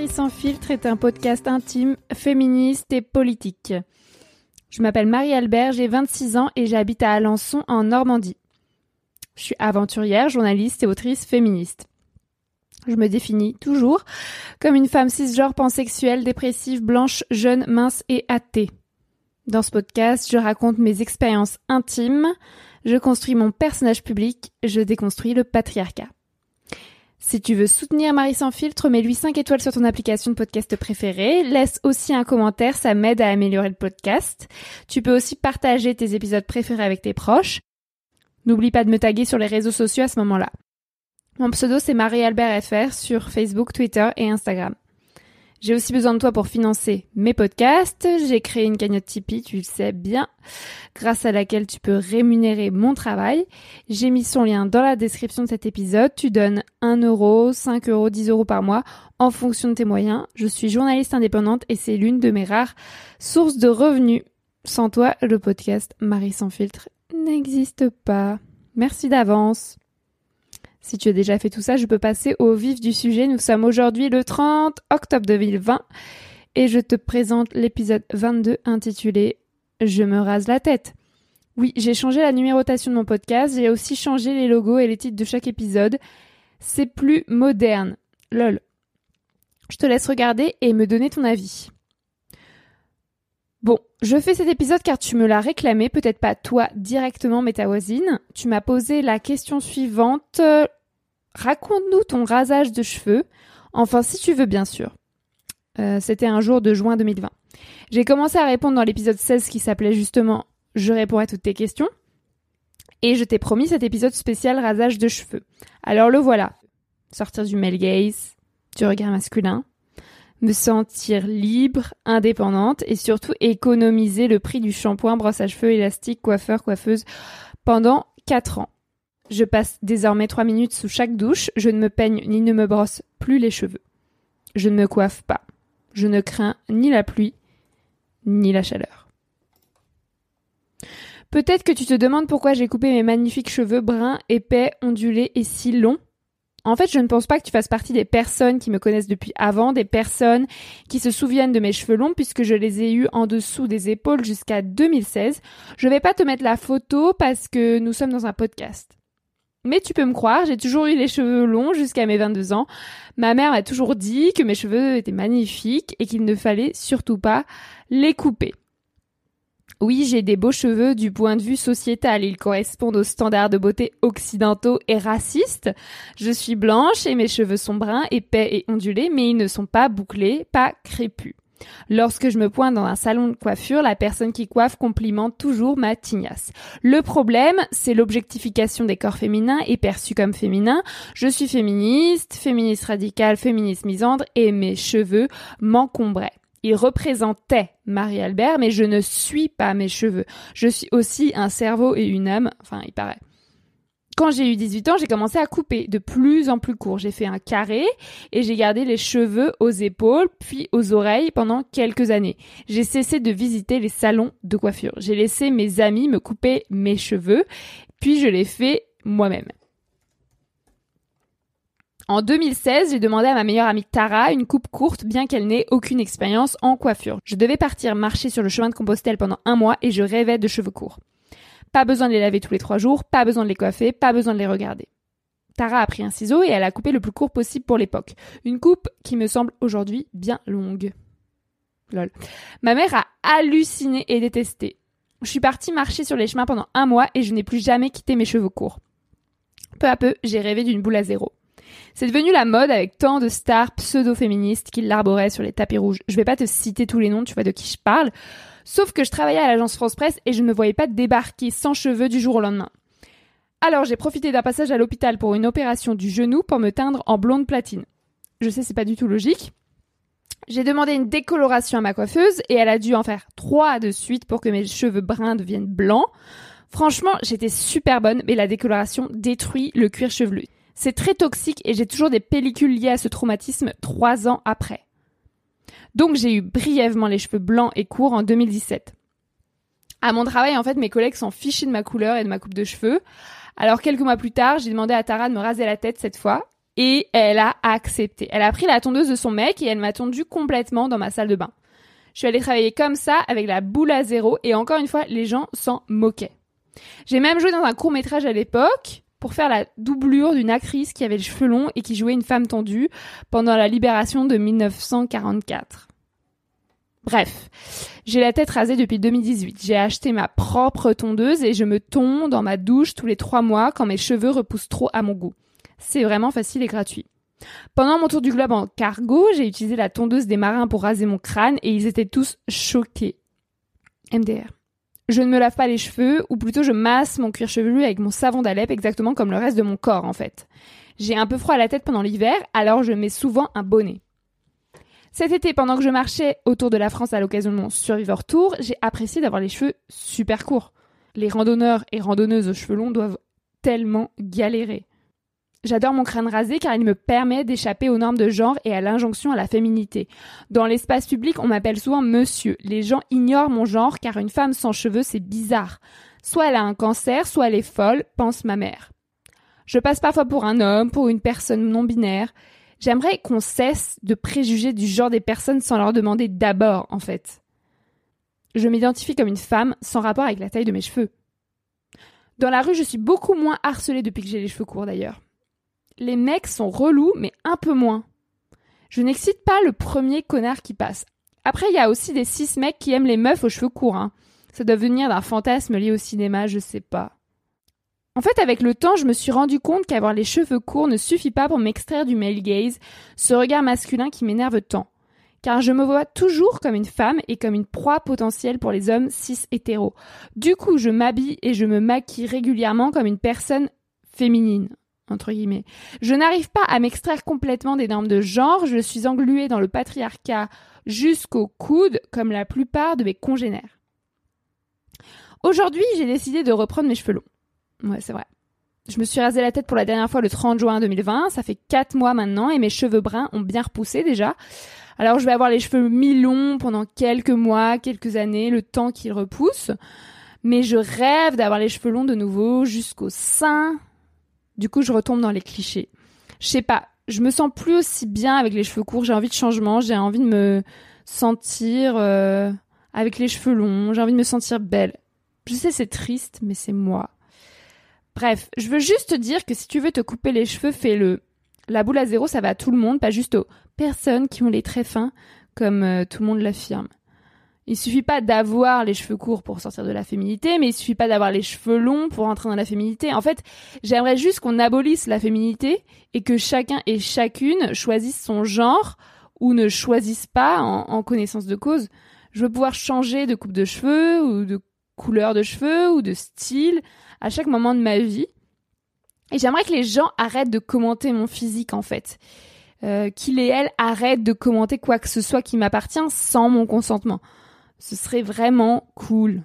Marie sans filtre est un podcast intime, féministe et politique. Je m'appelle Marie Albert, j'ai 26 ans et j'habite à Alençon en Normandie. Je suis aventurière, journaliste et autrice féministe. Je me définis toujours comme une femme cisgenre pansexuelle, dépressive, blanche, jeune, mince et athée. Dans ce podcast, je raconte mes expériences intimes, je construis mon personnage public, je déconstruis le patriarcat. Si tu veux soutenir Marie sans filtre, mets-lui 5 étoiles sur ton application de podcast préférée. Laisse aussi un commentaire, ça m'aide à améliorer le podcast. Tu peux aussi partager tes épisodes préférés avec tes proches. N'oublie pas de me taguer sur les réseaux sociaux à ce moment-là. Mon pseudo c'est Marie-Albert FR sur Facebook, Twitter et Instagram. J'ai aussi besoin de toi pour financer mes podcasts. J'ai créé une cagnotte Tipeee, tu le sais bien, grâce à laquelle tu peux rémunérer mon travail. J'ai mis son lien dans la description de cet épisode. Tu donnes 1 euro, 5 euros, 10 euros par mois en fonction de tes moyens. Je suis journaliste indépendante et c'est l'une de mes rares sources de revenus. Sans toi, le podcast Marie sans filtre n'existe pas. Merci d'avance. Si tu as déjà fait tout ça, je peux passer au vif du sujet. Nous sommes aujourd'hui le 30 octobre 2020 et je te présente l'épisode 22 intitulé Je me rase la tête. Oui, j'ai changé la numérotation de mon podcast, j'ai aussi changé les logos et les titres de chaque épisode. C'est plus moderne. Lol. Je te laisse regarder et me donner ton avis. Bon, je fais cet épisode car tu me l'as réclamé, peut-être pas toi directement, mais ta voisine. Tu m'as posé la question suivante. Raconte-nous ton rasage de cheveux. Enfin, si tu veux, bien sûr. Euh, C'était un jour de juin 2020. J'ai commencé à répondre dans l'épisode 16 qui s'appelait justement Je réponds à toutes tes questions. Et je t'ai promis cet épisode spécial rasage de cheveux. Alors le voilà. Sortir du male gaze, du regard masculin, me sentir libre, indépendante et surtout économiser le prix du shampoing, brosse à cheveux, élastique, coiffeur, coiffeuse pendant 4 ans. Je passe désormais 3 minutes sous chaque douche, je ne me peigne ni ne me brosse plus les cheveux. Je ne me coiffe pas. Je ne crains ni la pluie, ni la chaleur. Peut-être que tu te demandes pourquoi j'ai coupé mes magnifiques cheveux bruns, épais, ondulés et si longs. En fait, je ne pense pas que tu fasses partie des personnes qui me connaissent depuis avant, des personnes qui se souviennent de mes cheveux longs puisque je les ai eus en dessous des épaules jusqu'à 2016. Je vais pas te mettre la photo parce que nous sommes dans un podcast. Mais tu peux me croire, j'ai toujours eu les cheveux longs jusqu'à mes 22 ans. Ma mère m'a toujours dit que mes cheveux étaient magnifiques et qu'il ne fallait surtout pas les couper. Oui, j'ai des beaux cheveux du point de vue sociétal. Ils correspondent aux standards de beauté occidentaux et racistes. Je suis blanche et mes cheveux sont bruns, épais et ondulés, mais ils ne sont pas bouclés, pas crépus. Lorsque je me pointe dans un salon de coiffure, la personne qui coiffe complimente toujours ma tignasse. Le problème, c'est l'objectification des corps féminins et perçus comme féminins. Je suis féministe, féministe radicale, féministe misandre et mes cheveux m'encombraient. Il représentait Marie-Albert, mais je ne suis pas mes cheveux. Je suis aussi un cerveau et une âme, enfin, il paraît. Quand j'ai eu 18 ans, j'ai commencé à couper de plus en plus court. J'ai fait un carré et j'ai gardé les cheveux aux épaules puis aux oreilles pendant quelques années. J'ai cessé de visiter les salons de coiffure. J'ai laissé mes amis me couper mes cheveux puis je l'ai fait moi-même. En 2016, j'ai demandé à ma meilleure amie Tara une coupe courte, bien qu'elle n'ait aucune expérience en coiffure. Je devais partir marcher sur le chemin de Compostelle pendant un mois et je rêvais de cheveux courts. Pas besoin de les laver tous les trois jours, pas besoin de les coiffer, pas besoin de les regarder. Tara a pris un ciseau et elle a coupé le plus court possible pour l'époque. Une coupe qui me semble aujourd'hui bien longue. Lol. Ma mère a halluciné et détesté. Je suis partie marcher sur les chemins pendant un mois et je n'ai plus jamais quitté mes cheveux courts. Peu à peu, j'ai rêvé d'une boule à zéro. C'est devenu la mode avec tant de stars pseudo-féministes qui l'arboraient sur les tapis rouges. Je vais pas te citer tous les noms, tu vois de qui je parle. Sauf que je travaillais à l'agence France Presse et je ne me voyais pas débarquer sans cheveux du jour au lendemain. Alors j'ai profité d'un passage à l'hôpital pour une opération du genou pour me teindre en blonde platine. Je sais, c'est pas du tout logique. J'ai demandé une décoloration à ma coiffeuse et elle a dû en faire trois de suite pour que mes cheveux bruns deviennent blancs. Franchement, j'étais super bonne, mais la décoloration détruit le cuir chevelu. C'est très toxique et j'ai toujours des pellicules liées à ce traumatisme trois ans après. Donc j'ai eu brièvement les cheveux blancs et courts en 2017. À mon travail, en fait, mes collègues s'en fichaient de ma couleur et de ma coupe de cheveux. Alors quelques mois plus tard, j'ai demandé à Tara de me raser la tête cette fois. Et elle a accepté. Elle a pris la tondeuse de son mec et elle m'a tondu complètement dans ma salle de bain. Je suis allée travailler comme ça avec la boule à zéro et encore une fois, les gens s'en moquaient. J'ai même joué dans un court métrage à l'époque pour faire la doublure d'une actrice qui avait les cheveux longs et qui jouait une femme tendue pendant la libération de 1944. Bref, j'ai la tête rasée depuis 2018. J'ai acheté ma propre tondeuse et je me tonds dans ma douche tous les trois mois quand mes cheveux repoussent trop à mon goût. C'est vraiment facile et gratuit. Pendant mon tour du globe en cargo, j'ai utilisé la tondeuse des marins pour raser mon crâne et ils étaient tous choqués. MDR. Je ne me lave pas les cheveux, ou plutôt je masse mon cuir chevelu avec mon savon d'Alep exactement comme le reste de mon corps en fait. J'ai un peu froid à la tête pendant l'hiver, alors je mets souvent un bonnet. Cet été, pendant que je marchais autour de la France à l'occasion de mon Survivor Tour, j'ai apprécié d'avoir les cheveux super courts. Les randonneurs et randonneuses aux cheveux longs doivent tellement galérer. J'adore mon crâne rasé car il me permet d'échapper aux normes de genre et à l'injonction à la féminité. Dans l'espace public, on m'appelle souvent monsieur. Les gens ignorent mon genre car une femme sans cheveux, c'est bizarre. Soit elle a un cancer, soit elle est folle, pense ma mère. Je passe parfois pour un homme, pour une personne non binaire. J'aimerais qu'on cesse de préjuger du genre des personnes sans leur demander d'abord, en fait. Je m'identifie comme une femme sans rapport avec la taille de mes cheveux. Dans la rue, je suis beaucoup moins harcelée depuis que j'ai les cheveux courts d'ailleurs les mecs sont relous, mais un peu moins. Je n'excite pas le premier connard qui passe. Après, il y a aussi des six mecs qui aiment les meufs aux cheveux courts. Hein. Ça doit venir d'un fantasme lié au cinéma, je sais pas. En fait, avec le temps, je me suis rendu compte qu'avoir les cheveux courts ne suffit pas pour m'extraire du male gaze, ce regard masculin qui m'énerve tant. Car je me vois toujours comme une femme et comme une proie potentielle pour les hommes cis hétéros. Du coup, je m'habille et je me maquille régulièrement comme une personne féminine entre guillemets. Je n'arrive pas à m'extraire complètement des normes de genre, je suis engluée dans le patriarcat jusqu'au coude, comme la plupart de mes congénères. Aujourd'hui, j'ai décidé de reprendre mes cheveux longs. Ouais, c'est vrai. Je me suis rasé la tête pour la dernière fois le 30 juin 2020, ça fait 4 mois maintenant, et mes cheveux bruns ont bien repoussé déjà. Alors je vais avoir les cheveux mi-longs pendant quelques mois, quelques années, le temps qu'ils repoussent. Mais je rêve d'avoir les cheveux longs de nouveau jusqu'au sein, du coup, je retombe dans les clichés. Je sais pas, je me sens plus aussi bien avec les cheveux courts. J'ai envie de changement, j'ai envie de me sentir euh, avec les cheveux longs, j'ai envie de me sentir belle. Je sais, c'est triste, mais c'est moi. Bref, je veux juste te dire que si tu veux te couper les cheveux, fais-le. La boule à zéro, ça va à tout le monde, pas juste aux personnes qui ont les traits fins, comme euh, tout le monde l'affirme. Il suffit pas d'avoir les cheveux courts pour sortir de la féminité, mais il suffit pas d'avoir les cheveux longs pour entrer dans la féminité. En fait, j'aimerais juste qu'on abolisse la féminité et que chacun et chacune choisisse son genre ou ne choisisse pas en, connaissance de cause. Je veux pouvoir changer de coupe de cheveux ou de couleur de cheveux ou de style à chaque moment de ma vie. Et j'aimerais que les gens arrêtent de commenter mon physique en fait. Euh, qu'il et elle arrêtent de commenter quoi que ce soit qui m'appartient sans mon consentement. Ce serait vraiment cool.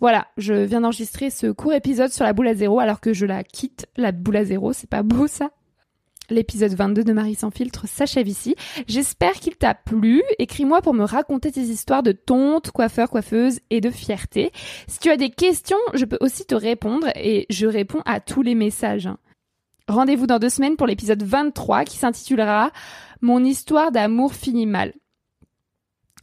Voilà, je viens d'enregistrer ce court épisode sur la boule à zéro alors que je la quitte, la boule à zéro, c'est pas beau ça? L'épisode 22 de Marie sans filtre s'achève ici. J'espère qu'il t'a plu. Écris-moi pour me raconter tes histoires de tonte, coiffeur, coiffeuse et de fierté. Si tu as des questions, je peux aussi te répondre et je réponds à tous les messages. Rendez-vous dans deux semaines pour l'épisode 23 qui s'intitulera Mon histoire d'amour finit mal.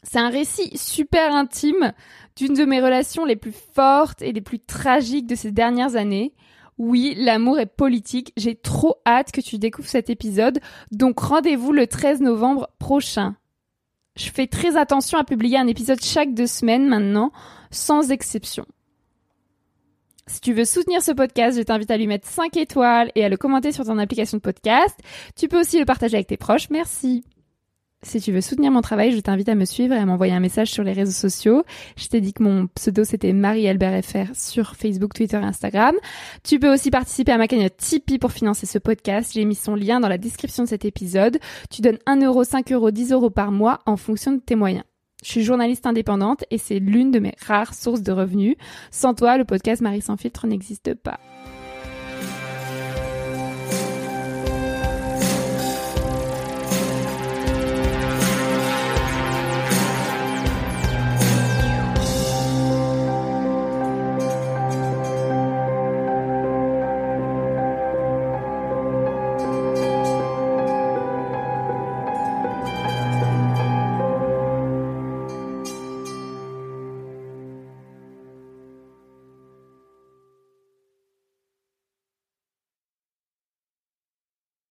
C'est un récit super intime d'une de mes relations les plus fortes et les plus tragiques de ces dernières années. Oui, l'amour est politique. J'ai trop hâte que tu découvres cet épisode. Donc rendez-vous le 13 novembre prochain. Je fais très attention à publier un épisode chaque deux semaines maintenant, sans exception. Si tu veux soutenir ce podcast, je t'invite à lui mettre 5 étoiles et à le commenter sur ton application de podcast. Tu peux aussi le partager avec tes proches. Merci. Si tu veux soutenir mon travail, je t'invite à me suivre et à m'envoyer un message sur les réseaux sociaux. Je t'ai dit que mon pseudo c'était Marie-Albert FR sur Facebook, Twitter et Instagram. Tu peux aussi participer à ma cagnotte Tipeee pour financer ce podcast. J'ai mis son lien dans la description de cet épisode. Tu donnes 1 euro, 5 euros, 10 euros par mois en fonction de tes moyens. Je suis journaliste indépendante et c'est l'une de mes rares sources de revenus. Sans toi, le podcast Marie sans filtre n'existe pas.